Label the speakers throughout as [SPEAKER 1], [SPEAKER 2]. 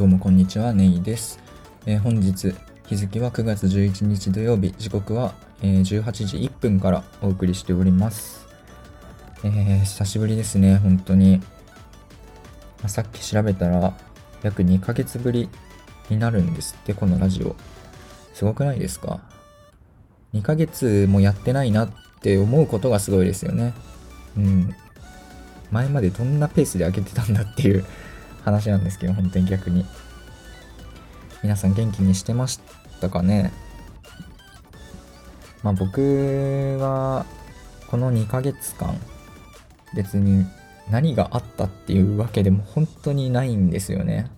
[SPEAKER 1] どうもこんにちは、ネイです。えー、本日、日付は9月11日土曜日、時刻は、えー、18時1分からお送りしております。えー、久しぶりですね、本当に。まあ、さっき調べたら、約2ヶ月ぶりになるんですって、このラジオ。すごくないですか ?2 ヶ月もやってないなって思うことがすごいですよね。うん。前までどんなペースで開けてたんだっていう話なんですけど、本当に逆に。皆さん元気にしてましたかね？まあ僕は、この2ヶ月間、別に何があったっていうわけでも本当にないんですよね。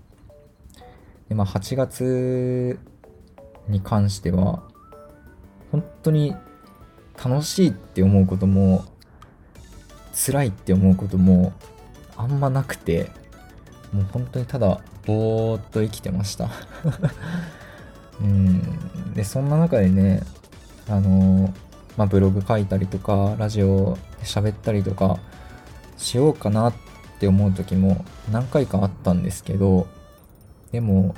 [SPEAKER 1] で、まあ8月に関しては、本当に楽しいって思うことも、辛いって思うこともあんまなくて、もう本当にただぼーっと生きてました。うん。でそんな中でねあのまあブログ書いたりとかラジオで喋ったりとかしようかなって思う時も何回かあったんですけどでも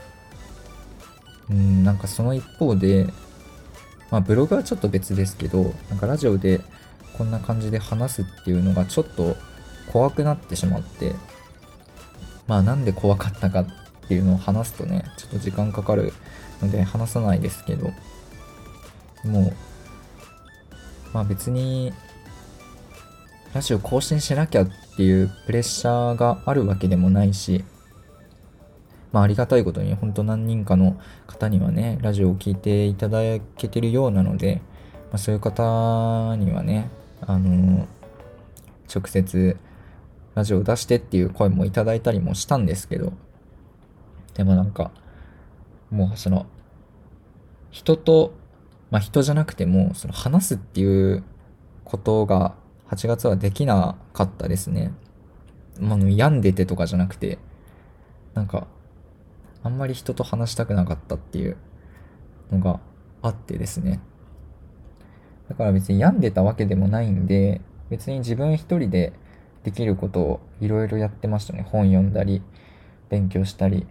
[SPEAKER 1] うんなんかその一方でまあブログはちょっと別ですけどなんかラジオでこんな感じで話すっていうのがちょっと怖くなってしまってまあなんで怖かったかっていうのを話すとね、ちょっと時間かかるので話さないですけど、もう、まあ別に、ラジオ更新しなきゃっていうプレッシャーがあるわけでもないし、まあありがたいことに本当何人かの方にはね、ラジオを聴いていただけてるようなので、まあ、そういう方にはね、あの直接ラジオ出してっていう声もいただいたりもしたんですけど、でもなんか、もうその、人と、まあ人じゃなくても、その話すっていうことが8月はできなかったですね。まあ、病んでてとかじゃなくて、なんか、あんまり人と話したくなかったっていうのがあってですね。だから別に病んでたわけでもないんで、別に自分一人でできることをいろいろやってましたね。本読んだり、勉強したり。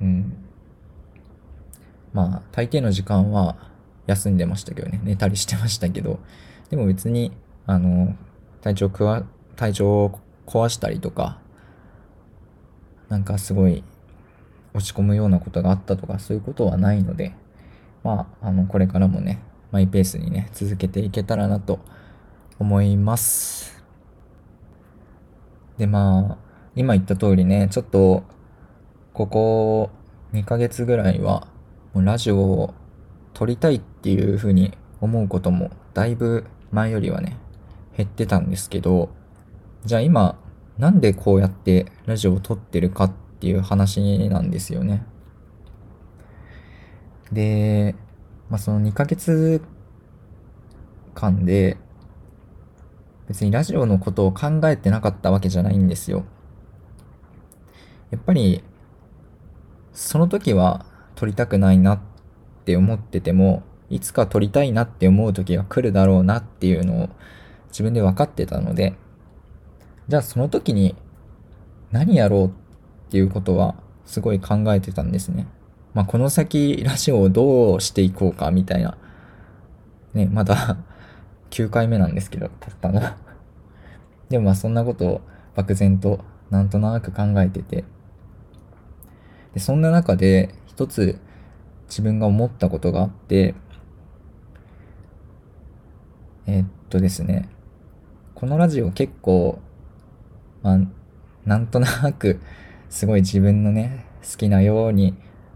[SPEAKER 1] うん。まあ、大抵の時間は休んでましたけどね。寝たりしてましたけど。でも別に、あの、体調くわ、体調を壊したりとか、なんかすごい落ち込むようなことがあったとか、そういうことはないので、まあ、あの、これからもね、マイペースにね、続けていけたらなと思います。で、まあ、今言った通りね、ちょっと、ここ2ヶ月ぐらいは、ラジオを撮りたいっていう風に思うことも、だいぶ前よりはね、減ってたんですけど、じゃあ今、なんでこうやってラジオを撮ってるかっていう話なんですよね。で、まあその2ヶ月間で、別にラジオのことを考えてなかったわけじゃないんですよ。やっぱり、その時は撮りたくないなって思ってても、いつか撮りたいなって思う時が来るだろうなっていうのを自分で分かってたので、じゃあその時に何やろうっていうことはすごい考えてたんですね。まあこの先ラジオをどうしていこうかみたいな。ね、まだ9回目なんですけど、たったの。でもまあそんなことを漠然となんとなく考えてて。で、そんな中で一つ自分が思ったことがあって、えー、っとですね、このラジオ結構、まあ、なんとなく、すごい自分のね、好きなように、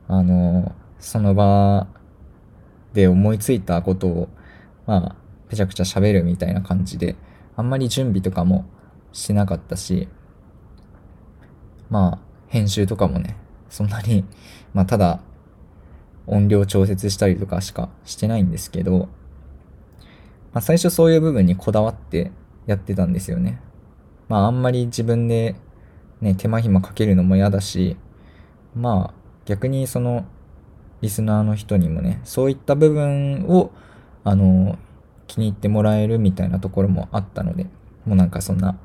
[SPEAKER 1] あの、その場で思いついたことを、まあ、ちゃくちゃ喋るみたいな感じで、あんまり準備とかもしてなかったし、まあ、編集とかもね、そんなに、まあ、ただ、音量調節したりとかしかしてないんですけど、まあ、最初そういう部分にこだわってやってたんですよね。まあ、あんまり自分でね、手間暇かけるのも嫌だし、まあ、逆にその、リスナーの人にもね、そういった部分を、あの、気に入ってもらえるみたいなところもあったので、もうなんかそんな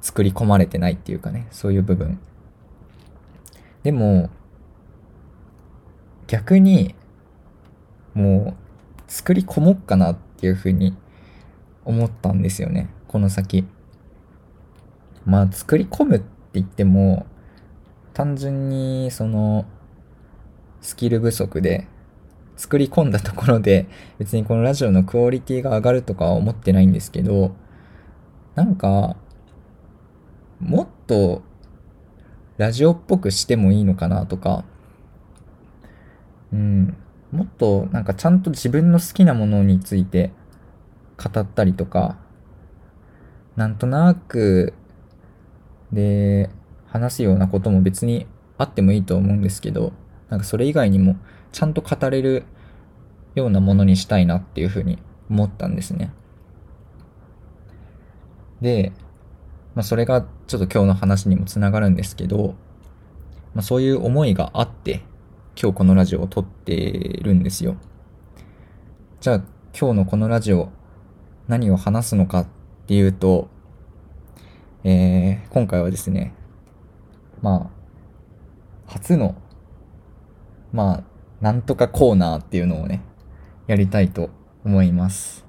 [SPEAKER 1] 作り込まれてないっていうかね、そういう部分。でも、逆に、もう、作り込もっかなっていうふうに思ったんですよね。この先。まあ、作り込むって言っても、単純に、その、スキル不足で、作り込んだところで、別にこのラジオのクオリティが上がるとかは思ってないんですけど、なんか、もっと、ラジオっぽくしてもいいのかなとか、うん、もっとなんかちゃんと自分の好きなものについて語ったりとか、なんとなく、で、話すようなことも別にあってもいいと思うんですけど、なんかそれ以外にもちゃんと語れるようなものにしたいなっていうふうに思ったんですね。で、まあそれがちょっと今日の話にもつながるんですけど、まあそういう思いがあって、今日このラジオを撮ってるんですよ。じゃあ今日のこのラジオ何を話すのかっていうと、えー、今回はですね、まあ、初の、まあ、なんとかコーナーっていうのをね、やりたいと思います。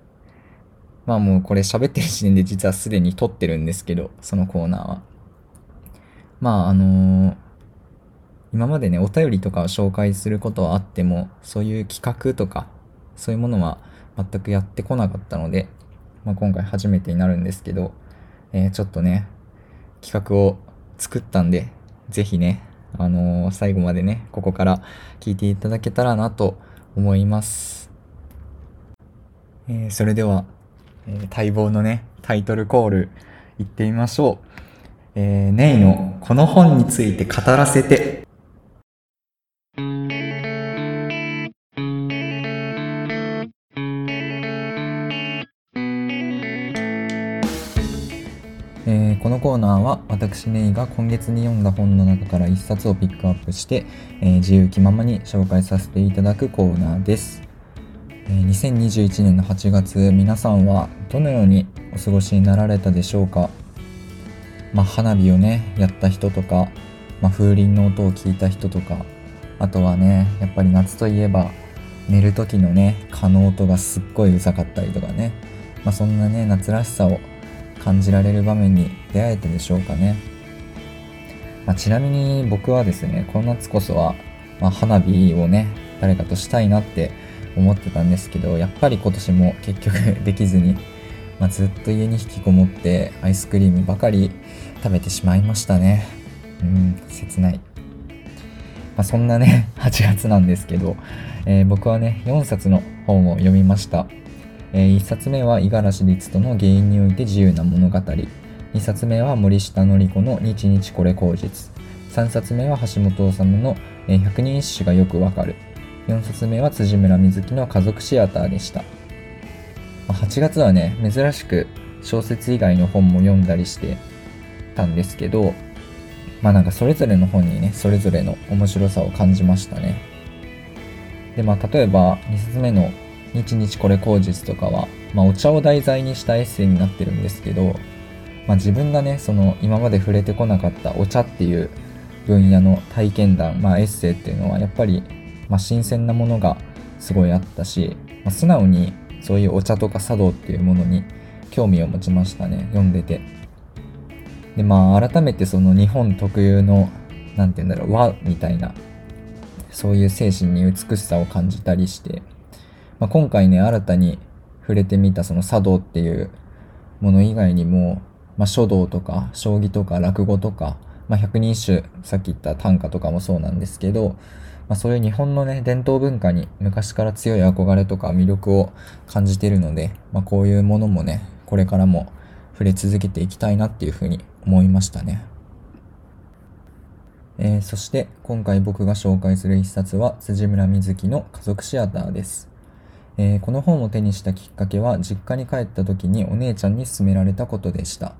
[SPEAKER 1] まあもうこれ喋ってる時点で実はすでに撮ってるんですけど、そのコーナーは。まああのー、今までね、お便りとかを紹介することはあっても、そういう企画とか、そういうものは全くやってこなかったので、まあ、今回初めてになるんですけど、えー、ちょっとね、企画を作ったんで、ぜひね、あのー、最後までね、ここから聞いていただけたらなと思います。えー、それでは、えー、待望のね、タイトルコール、行ってみましょう。えー、ネイのこの本について語らせて。は私ネイが今月に読んだ本の中から一冊をピックアップして、えー、自由気ままに紹介させていただくコーナーです、えー、2021年の8月皆さんはどのようにお過ごしになられたでしょうか？まあ、花火をねやった人とか、まあ、風鈴の音を聞いた人とかあとはねやっぱり夏といえば寝る時のね蚊の音がすっごいうざかったりとかね、まあ、そんなね夏らしさを感じられる場面に出会えたでしょうかね。まあ、ちなみに僕はですね、この夏こそは、まあ、花火をね、誰かとしたいなって思ってたんですけど、やっぱり今年も結局 できずに、まあ、ずっと家に引きこもってアイスクリームばかり食べてしまいましたね。うん、切ない。ま、そんなね、8月なんですけど、えー、僕はね、4冊の本を読みました。えー、1冊目は五十嵐律人の原因において自由な物語。2冊目は森下典子の日日これ口実。3冊目は橋本治の百人一首がよくわかる。4冊目は辻村瑞希の家族シアターでした。8月はね、珍しく小説以外の本も読んだりしてたんですけど、まあなんかそれぞれの本にね、それぞれの面白さを感じましたね。で、まあ例えば2冊目の日々これ口実とかは、まあ、お茶を題材にしたエッセイになってるんですけど、まあ、自分がねその今まで触れてこなかったお茶っていう分野の体験談、まあ、エッセイっていうのはやっぱり、まあ、新鮮なものがすごいあったし、まあ、素直にそういうお茶とか茶道っていうものに興味を持ちましたね読んでて。でまあ改めてその日本特有の何て言うんだろう和みたいなそういう精神に美しさを感じたりしてまあ、今回ね、新たに触れてみたその茶道っていうもの以外にも、まあ、書道とか、将棋とか、落語とか、まあ、百人一首、さっき言った短歌とかもそうなんですけど、まあ、そういう日本のね、伝統文化に昔から強い憧れとか魅力を感じているので、まあ、こういうものもね、これからも触れ続けていきたいなっていうふうに思いましたね。えー、そして今回僕が紹介する一冊は辻村瑞希の家族シアターです。えー、この本を手にしたきっかけは実家に帰った時にお姉ちゃんに勧められたことでした。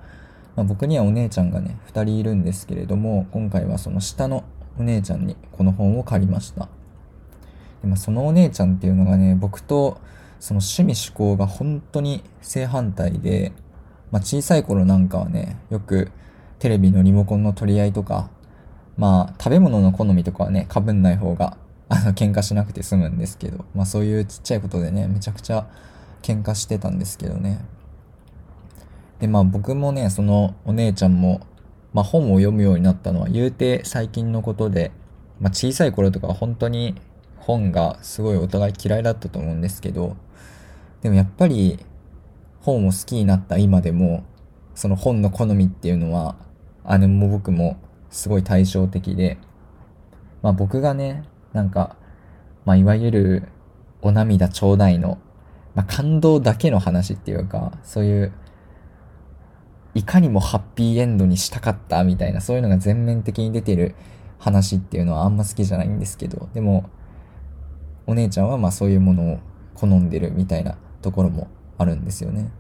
[SPEAKER 1] まあ、僕にはお姉ちゃんがね、2人いるんですけれども、今回はその下のお姉ちゃんにこの本を借りました。でまあ、そのお姉ちゃんっていうのがね、僕とその趣味趣向が本当に正反対で、まあ、小さい頃なんかはね、よくテレビのリモコンの取り合いとか、まあ、食べ物の好みとかはね、かぶんない方が、あの、喧嘩しなくて済むんですけど、まあそういうちっちゃいことでね、めちゃくちゃ喧嘩してたんですけどね。で、まあ僕もね、そのお姉ちゃんも、まあ本を読むようになったのは言うて最近のことで、まあ小さい頃とか本当に本がすごいお互い嫌いだったと思うんですけど、でもやっぱり本を好きになった今でも、その本の好みっていうのは、姉も僕もすごい対照的で、まあ僕がね、なんか、まあいわゆるお涙ちょうだいの、まあ感動だけの話っていうか、そういう、いかにもハッピーエンドにしたかったみたいな、そういうのが全面的に出てる話っていうのはあんま好きじゃないんですけど、でも、お姉ちゃんはまあそういうものを好んでるみたいなところもあるんですよね。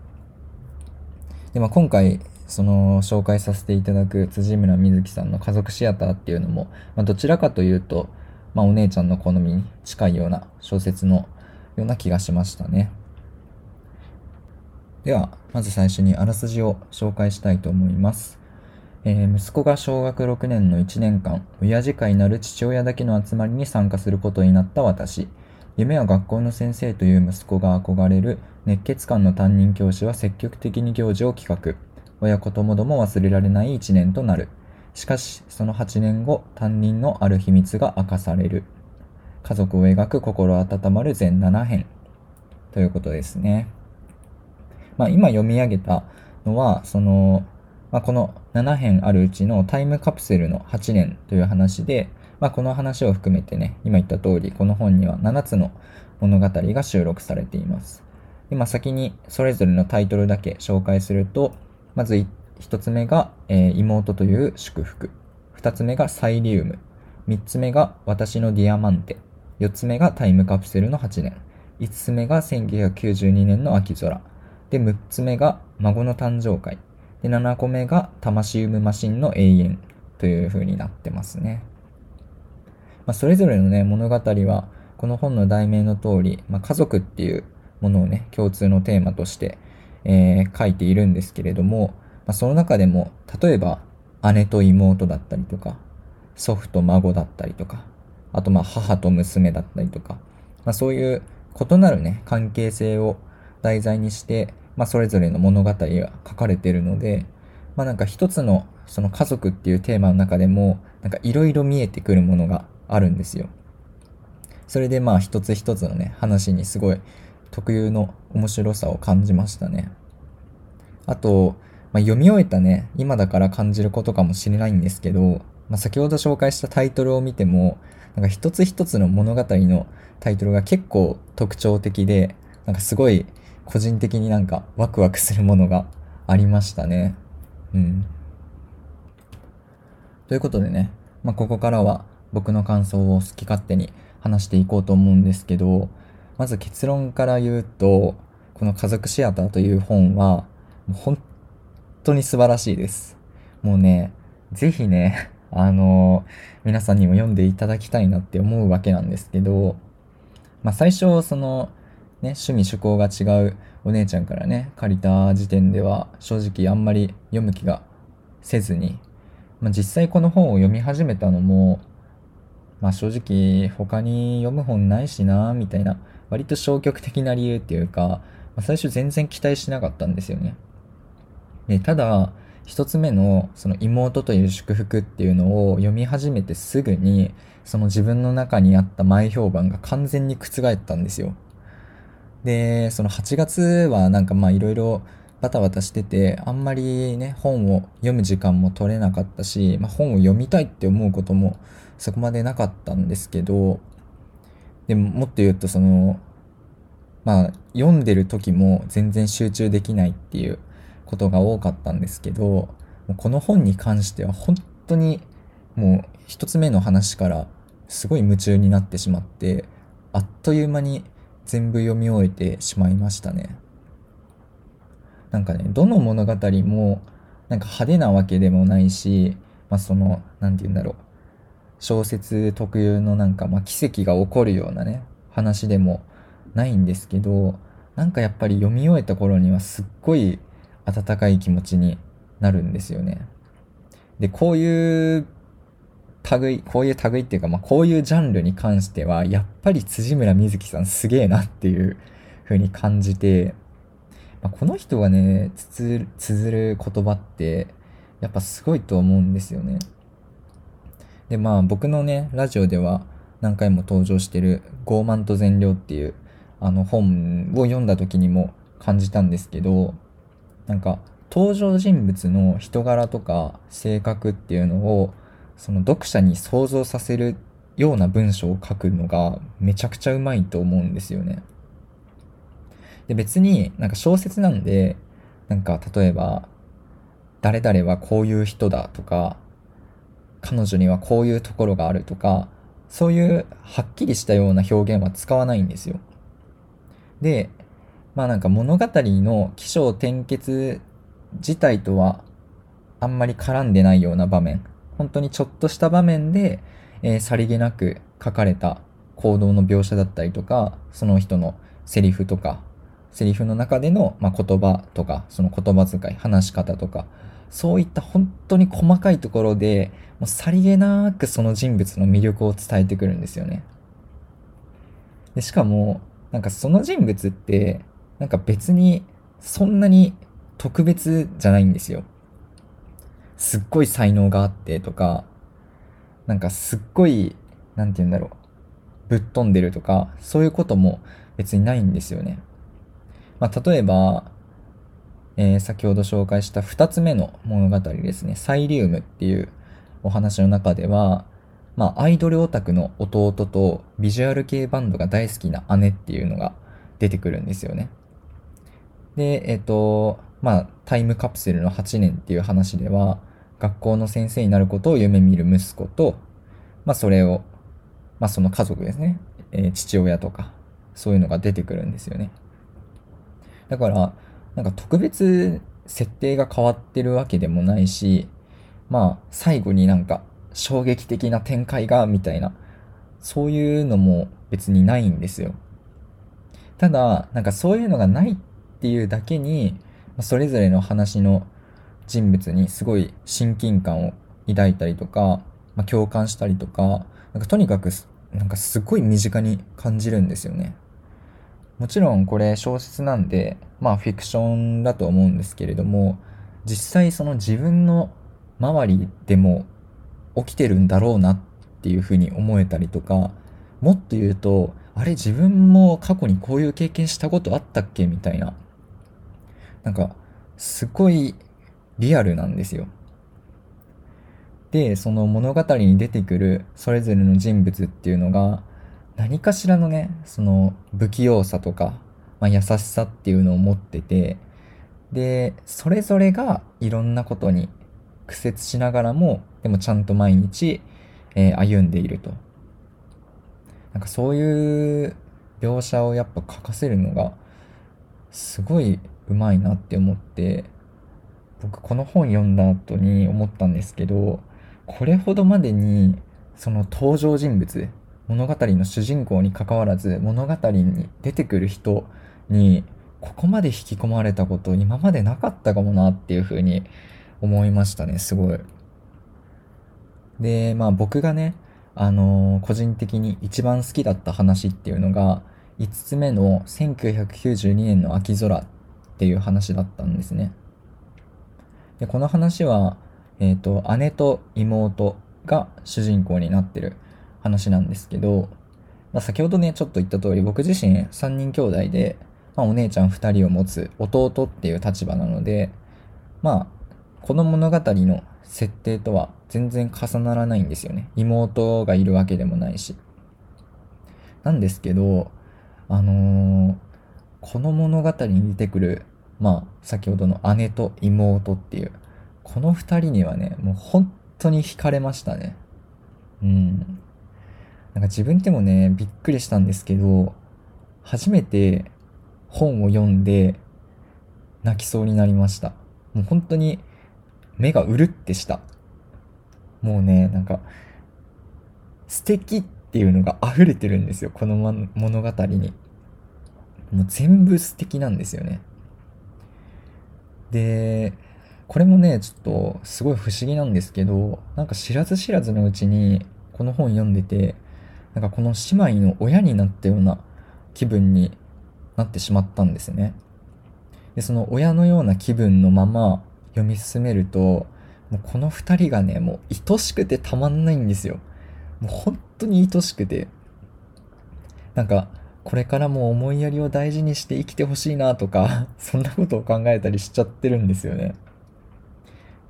[SPEAKER 1] で、まあ今回、その紹介させていただく辻村瑞希さんの家族シアターっていうのも、まあ、どちらかというと、まあ、お姉ちゃんの好みに近いような小説のような気がしましたね。では、まず最初にあらすじを紹介したいと思います。えー、息子が小学6年の1年間、親父会なる父親だけの集まりに参加することになった私。夢は学校の先生という息子が憧れる熱血感の担任教師は積極的に行事を企画。親子ともども忘れられない一年となる。しかし、その8年後、担任のある秘密が明かされる。家族を描く心温まる全7編。ということですね。まあ、今読み上げたのは、その、まあ、この7編あるうちのタイムカプセルの8年という話で、まあ、この話を含めてね、今言った通り、この本には7つの物語が収録されています。今先にそれぞれのタイトルだけ紹介すると、まず1つ目が、えー、妹という祝福。2つ目がサイリウム。3つ目が私のディアマンテ。4つ目がタイムカプセルの8年。5つ目が1992年の秋空。で、6つ目が孫の誕生会。で、7個目が魂ウムマシンの永遠という風になってますね。まあ、それぞれのね、物語は、この本の題名の通り、まあ、家族っていうものをね、共通のテーマとして、えー、書いているんですけれども、まあ、その中でも、例えば、姉と妹だったりとか、祖父と孫だったりとか、あとまあ母と娘だったりとか、まあ、そういう異なるね、関係性を題材にして、まあ、それぞれの物語が書かれているので、まあ、なんか一つのその家族っていうテーマの中でも、なんかいろいろ見えてくるものがあるんですよ。それでまあ一つ一つのね、話にすごい特有の面白さを感じましたね。あと、まあ、読み終えたね、今だから感じることかもしれないんですけど、まあ、先ほど紹介したタイトルを見ても、なんか一つ一つの物語のタイトルが結構特徴的で、なんかすごい個人的になんかワクワクするものがありましたね。うん。ということでね、まあ、ここからは僕の感想を好き勝手に話していこうと思うんですけど、まず結論から言うと、この家族シアターという本は、本当に素晴らしいです。もうね、ぜひね、あの皆さんにも読んでいただきたいなって思うわけなんですけど、まあ最初、その、ね、趣味趣向が違うお姉ちゃんからね、借りた時点では、正直あんまり読む気がせずに、まあ実際この本を読み始めたのも、まあ正直他に読む本ないしな、みたいな割と消極的な理由っていうか、まあ、最初全然期待しなかったんですよね。で、ただ、一つ目のその妹という祝福っていうのを読み始めてすぐに、その自分の中にあった前評判が完全に覆ったんですよ。で、その8月はなんかまあいろいろバタバタしてて、あんまりね、本を読む時間も取れなかったし、まあ、本を読みたいって思うこともそこまでなかったんですけど、でももっと言うとそのまあ読んでる時も全然集中できないっていうことが多かったんですけどこの本に関しては本当にもう一つ目の話からすごい夢中になってしまってあっという間に全部読み終えてしまいましたね。なんかねどの物語もなんか派手なわけでもないしまあその何て言うんだろう。小説特有のなんか、まあ、奇跡が起こるようなね、話でもないんですけど、なんかやっぱり読み終えた頃にはすっごい温かい気持ちになるんですよね。で、こういう類、こういう類っていうか、まあ、こういうジャンルに関しては、やっぱり辻村瑞希さんすげえなっていう風に感じて、まあ、この人がね、つづる言葉って、やっぱすごいと思うんですよね。で、まあ僕のね、ラジオでは何回も登場してる傲慢と善良っていうあの本を読んだ時にも感じたんですけど、なんか登場人物の人柄とか性格っていうのをその読者に想像させるような文章を書くのがめちゃくちゃうまいと思うんですよね。で別になんか小説なんでなんか例えば誰々はこういう人だとか彼女にはこういうところがあるとかそういうはっきりしたような表現は使わないんですよ。でまあなんか物語の起承転結自体とはあんまり絡んでないような場面本当にちょっとした場面で、えー、さりげなく書かれた行動の描写だったりとか、その人のセリフとか、セリフの中での、まあ、言葉とか、その言葉遣い、話し方とか、そういった本当に細かいところで、もうさりげなくその人物の魅力を伝えてくるんですよね。でしかも、なんかその人物って、なんか別にそんなに特別じゃないんですよ。すっごい才能があってとか、なんかすっごい、なんて言うんだろう、ぶっ飛んでるとか、そういうことも別にないんですよね。まあ、例えば、えー、先ほど紹介した2つ目の物語ですね、サイリウムっていうお話の中では、まあ、アイドルオタクの弟とビジュアル系バンドが大好きな姉っていうのが出てくるんですよね。で、えっ、ー、と、まあ、タイムカプセルの8年っていう話では、学校の先生になることを夢見る息子と、まあそれを、まあその家族ですね、えー、父親とか、そういうのが出てくるんですよね。だから、なんか特別設定が変わってるわけでもないし、まあ最後になんか衝撃的な展開が、みたいな、そういうのも別にないんですよ。ただ、なんかそういうのがないっていうだけに、それぞれの話の人物にすごい親近感を抱いたりとか、まあ、共感したりとか、なんかとにかくなんかすごい身近に感じるんですよね。もちろんこれ小説なんで、まあフィクションだと思うんですけれども、実際その自分の周りでも起きてるんだろうなっていうふうに思えたりとか、もっと言うと、あれ自分も過去にこういう経験したことあったっけみたいな。なんか、すごいリアルなんですよ。で、その物語に出てくるそれぞれの人物っていうのが、何かしらのね、その不器用さとか、まあ、優しさっていうのを持ってて、で、それぞれがいろんなことに苦節しながらも、でもちゃんと毎日、えー、歩んでいると。なんかそういう描写をやっぱ書かせるのが、すごいうまいなって思って、僕この本読んだ後に思ったんですけど、これほどまでにその登場人物、物語の主人公に関わらず物語に出てくる人にここまで引き込まれたこと今までなかったかもなっていうふうに思いましたね、すごい。で、まあ僕がね、あのー、個人的に一番好きだった話っていうのが、5つ目の1992年の秋空っていう話だったんですね。で、この話は、えっ、ー、と、姉と妹が主人公になってる話なんですけど、まあ、先ほどね、ちょっと言った通り、僕自身3人兄弟で、まあ、お姉ちゃん2人を持つ弟っていう立場なので、まあ、この物語の設定とは全然重ならないんですよね。妹がいるわけでもないし。なんですけど、あのー、この物語に出てくるまあ、先ほどの姉と妹っていう、この二人にはね、もう本当に惹かれましたね。うん。なんか自分でもね、びっくりしたんですけど、初めて本を読んで泣きそうになりました。もう本当に目がうるってした。もうね、なんか、素敵っていうのが溢れてるんですよ、この物語に。もう全部素敵なんですよね。で、これもね、ちょっとすごい不思議なんですけど、なんか知らず知らずのうちにこの本読んでて、なんかこの姉妹の親になったような気分になってしまったんですね。で、その親のような気分のまま読み進めると、もうこの二人がね、もう愛しくてたまんないんですよ。もう本当に愛しくて。なんか、これからも思いやりを大事にして生きてほしいなとか、そんなことを考えたりしちゃってるんですよね。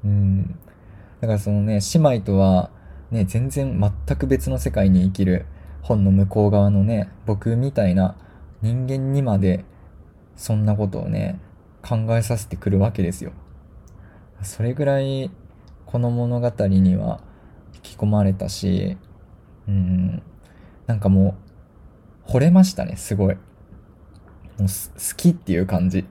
[SPEAKER 1] うん。だからそのね、姉妹とは、ね、全然全く別の世界に生きる本の向こう側のね、僕みたいな人間にまで、そんなことをね、考えさせてくるわけですよ。それぐらい、この物語には引き込まれたし、うん、なんかもう、惚れましたね、すごい。もう好きっていう感じ。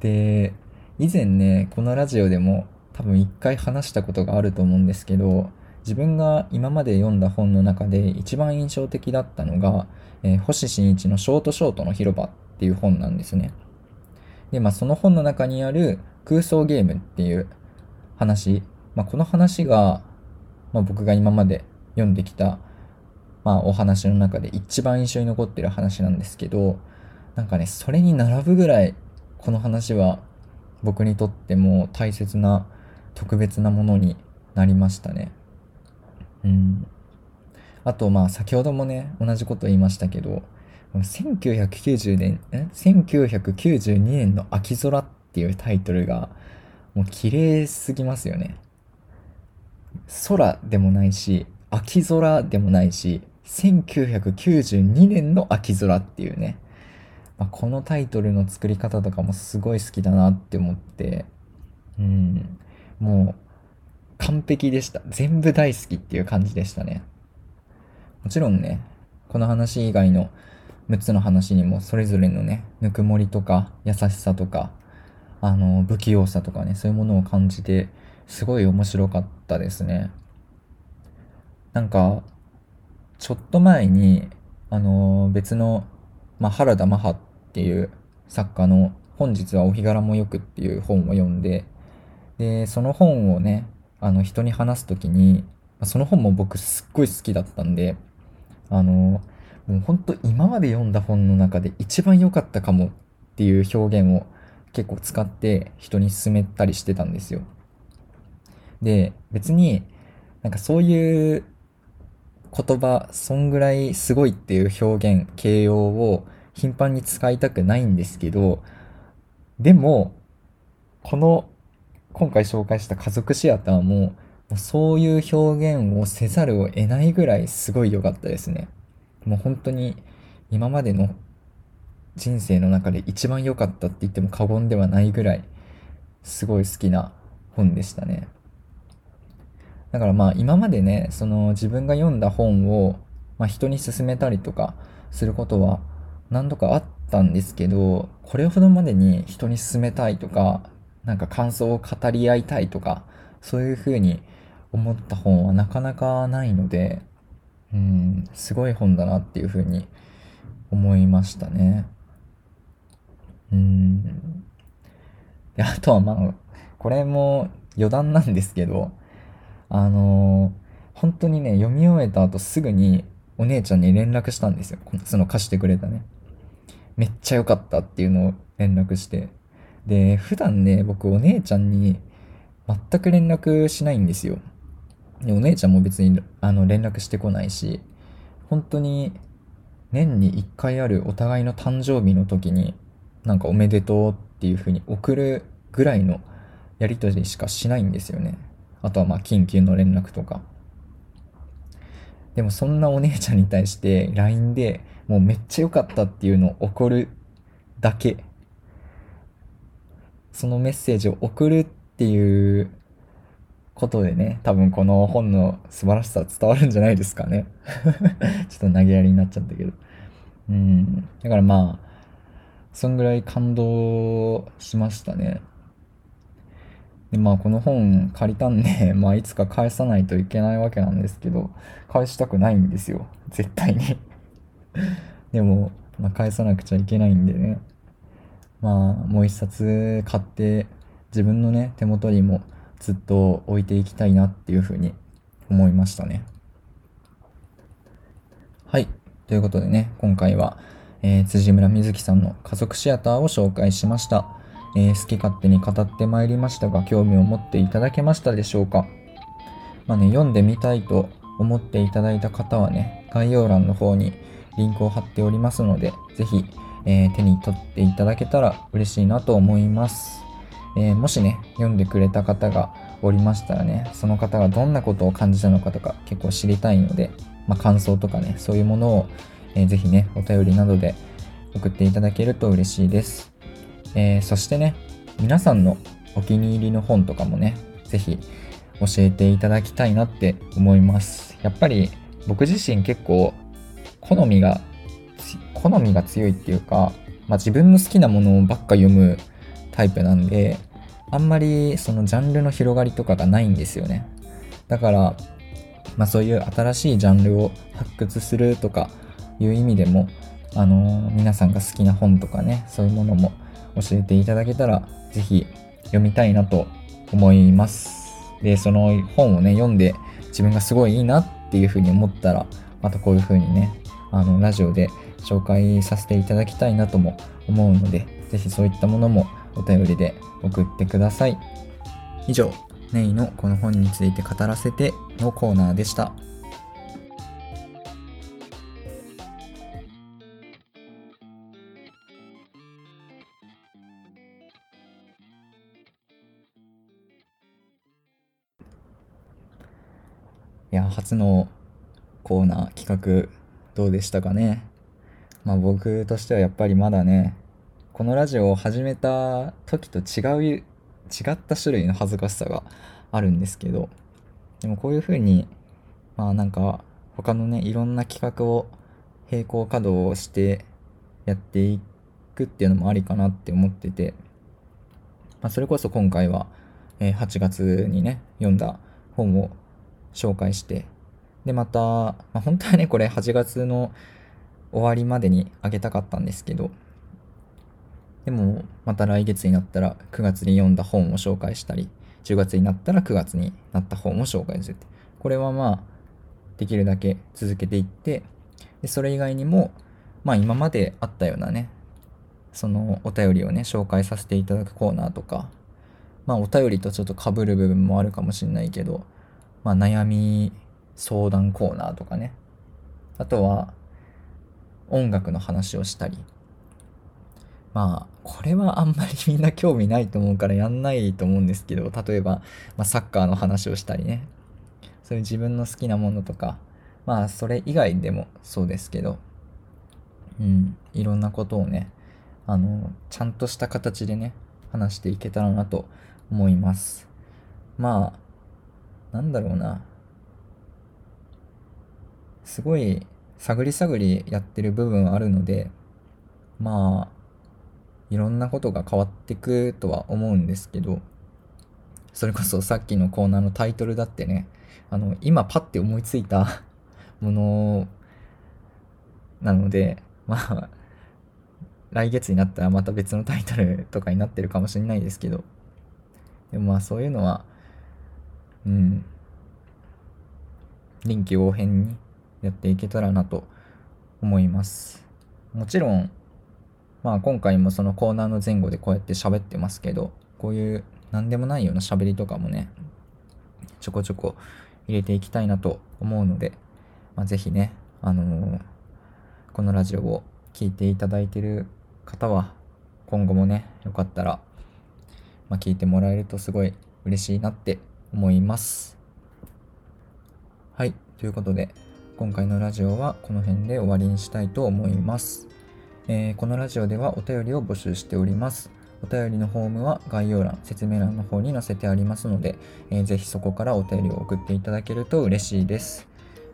[SPEAKER 1] で、以前ね、このラジオでも多分一回話したことがあると思うんですけど、自分が今まで読んだ本の中で一番印象的だったのが、えー、星新一のショートショートの広場っていう本なんですね。で、まあその本の中にある空想ゲームっていう話、まあこの話が、まあ僕が今まで読んできた、まあお話の中で一番印象に残ってる話なんですけど、なんかね、それに並ぶぐらい、この話は僕にとっても大切な特別なものになりましたね。うん。あと、まあ、先ほどもね、同じこと言いましたけど、1990年、え ?1992 年の秋空っていうタイトルが、もう綺麗すぎますよね。空でもないし、秋空でもないし、1992年の秋空っていうね。まあ、このタイトルの作り方とかもすごい好きだなって思って、うん。もう、完璧でした。全部大好きっていう感じでしたね。もちろんね、この話以外の6つの話にもそれぞれのね、ぬくもりとか優しさとか、あの、不器用さとかね、そういうものを感じて、すごい面白かったですね。なんか、ちょっと前に、あの、別の、まあ、原田マハっていう作家の本日はお日柄もよくっていう本を読んで、で、その本をね、あの、人に話すときに、その本も僕すっごい好きだったんで、あの、もうほんと今まで読んだ本の中で一番良かったかもっていう表現を結構使って人に勧めたりしてたんですよ。で、別になんかそういう言葉、そんぐらいすごいっていう表現、形容を頻繁に使いたくないんですけど、でも、この今回紹介した家族シアターも、そういう表現をせざるを得ないぐらいすごい良かったですね。もう本当に今までの人生の中で一番良かったって言っても過言ではないぐらいすごい好きな本でしたね。だからまあ今までね、その自分が読んだ本を、まあ、人に勧めたりとかすることは何度かあったんですけど、これほどまでに人に勧めたいとか、なんか感想を語り合いたいとか、そういう風に思った本はなかなかないので、うん、すごい本だなっていう風に思いましたね。うん。で、あとはまあ、これも余談なんですけど、あのー、本当にね、読み終えた後すぐにお姉ちゃんに連絡したんですよ。その貸してくれたね。めっちゃ良かったっていうのを連絡して、で、普段ね、僕お姉ちゃんに全く連絡しないんですよ。でお姉ちゃんも別にあの連絡してこないし、本当に年に1回あるお互いの誕生日の時に、なんかおめでとうっていう風に送るぐらいのやりとりしかしないんですよね。あとはまあ緊急の連絡とか。でもそんなお姉ちゃんに対して LINE でもうめっちゃ良かったっていうのを送るだけそのメッセージを送るっていうことでね、多分この本の素晴らしさ伝わるんじゃないですかね。ちょっと投げやりになっちゃったけど。うん。だからまあ、そんぐらい感動しましたね。で、まあこの本借りたんで、まあいつか返さないといけないわけなんですけど、返したくないんですよ。絶対に でも、まあ、返さなくちゃいけないんでね。まあ、もう一冊買って自分のね、手元にもずっと置いていきたいなっていうふうに思いましたね。はい。ということでね、今回は、えー、辻村瑞希さんの家族シアターを紹介しました。えー、好き勝手に語ってまいりましたが、興味を持っていただけましたでしょうか？まあね、読んでみたいと思っていただいた方はね、概要欄の方にリンクを貼っておりますので、ぜひ、えー、手に取っていただけたら嬉しいなと思います。えー、もしね、読んでくれた方がおりましたらね、その方がどんなことを感じたのかとか結構知りたいので、まあ、感想とかね、そういうものを、えー、ぜひね、お便りなどで送っていただけると嬉しいです。えー、そしてね、皆さんのお気に入りの本とかもね、ぜひ教えていただきたいなって思います。やっぱり僕自身結構好みが、好みが強いっていうか、まあ、自分の好きなものばっか読むタイプなんで、あんまりそのジャンルの広がりとかがないんですよね。だから、まあそういう新しいジャンルを発掘するとかいう意味でも、あのー、皆さんが好きな本とかね、そういうものも教えていただけたら、ぜひ読みたいなと思います。で、その本をね、読んで自分がすごいいいなっていうふうに思ったら、またこういうふうにね、あの、ラジオで紹介させていただきたいなとも思うので、ぜひそういったものもお便りで送ってください。以上、ネイのこの本について語らせてのコーナーでした。初のコーナー企画どうでしたかね？まあ僕としてはやっぱりまだね、このラジオを始めた時と違う、違った種類の恥ずかしさがあるんですけど、でもこういう風に、まあなんか他のね、いろんな企画を並行稼働をしてやっていくっていうのもありかなって思ってて、まあそれこそ今回は、え8月にね、読んだ本を紹介して、で、また、まあ、本当はね、これ8月の終わりまでにあげたかったんですけど、でも、また来月になったら9月に読んだ本を紹介したり、10月になったら9月になった本を紹介するって。これはまあ、できるだけ続けていって、でそれ以外にも、まあ今まであったようなね、そのお便りをね、紹介させていただくコーナーとか、まあお便りとちょっと被る部分もあるかもしれないけど、まあ悩み相談コーナーとかね。あとは、音楽の話をしたり。まあ、これはあんまりみんな興味ないと思うからやんないと思うんですけど、例えば、まあ、サッカーの話をしたりね。そういう自分の好きなものとか、まあ、それ以外でもそうですけど、うん、いろんなことをね、あの、ちゃんとした形でね、話していけたらなと思います。まあ、なんだろうな。すごい探り探りやってる部分あるので、まあ、いろんなことが変わってくとは思うんですけど、それこそさっきのコーナーのタイトルだってね、あの、今パッて思いついた ものなので、まあ、来月になったらまた別のタイトルとかになってるかもしれないですけど、でもまあそういうのは、うん、臨機応変にやっていけたらなと思います。もちろん、まあ今回もそのコーナーの前後でこうやって喋ってますけど、こういう何でもないような喋りとかもね、ちょこちょこ入れていきたいなと思うので、まあ、ぜひね、あのー、このラジオを聴いていただいてる方は、今後もね、よかったら、まあ、聞いてもらえるとすごい嬉しいなって思います。はい、ということで、今回のラジオはこの辺で終わりにしたいと思います。えー、このラジオではお便りを募集しております。お便りのフォームは概要欄、説明欄の方に載せてありますので、えー、ぜひそこからお便りを送っていただけると嬉しいです。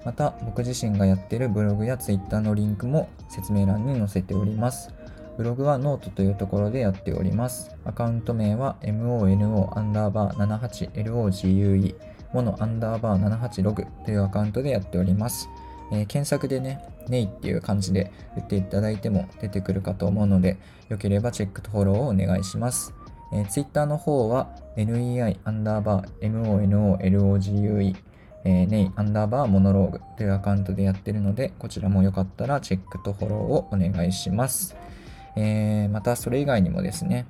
[SPEAKER 1] また、僕自身がやっているブログや Twitter のリンクも説明欄に載せております。ブログはノートというところでやっております。アカウント名は mono アンダーバー 78logue モノアンダーバー786というアカウントでやっております。えー、検索でね、ネイっていう感じで打っていただいても出てくるかと思うので、よければチェックとフォローをお願いします。えー、Twitter の方は nei アンダーバー monologue えー、ネイアンダーバーモノローグというアカウントでやってるので、こちらもよかったらチェックとフォローをお願いします。えー、またそれ以外にもですね、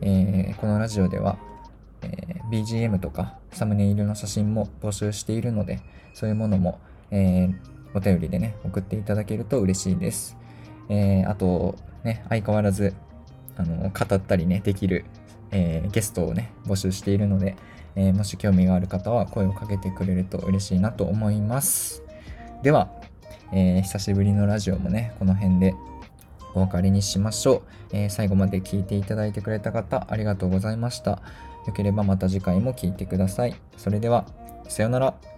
[SPEAKER 1] えー、このラジオでは、え BGM とかサムネイルの写真も募集しているので、そういうものも、えお便りでね、送っていただけると嬉しいです。えあと、ね、相変わらず、あの、語ったりね、できる、えゲストをね、募集しているので、え、もし興味がある方は声をかけてくれると嬉しいなと思います。では、え、久しぶりのラジオもね、この辺でお別れにしましょう、えー、最後まで聞いていただいてくれた方、ありがとうございました。よければまた次回も聴いてください。それでは、さようなら。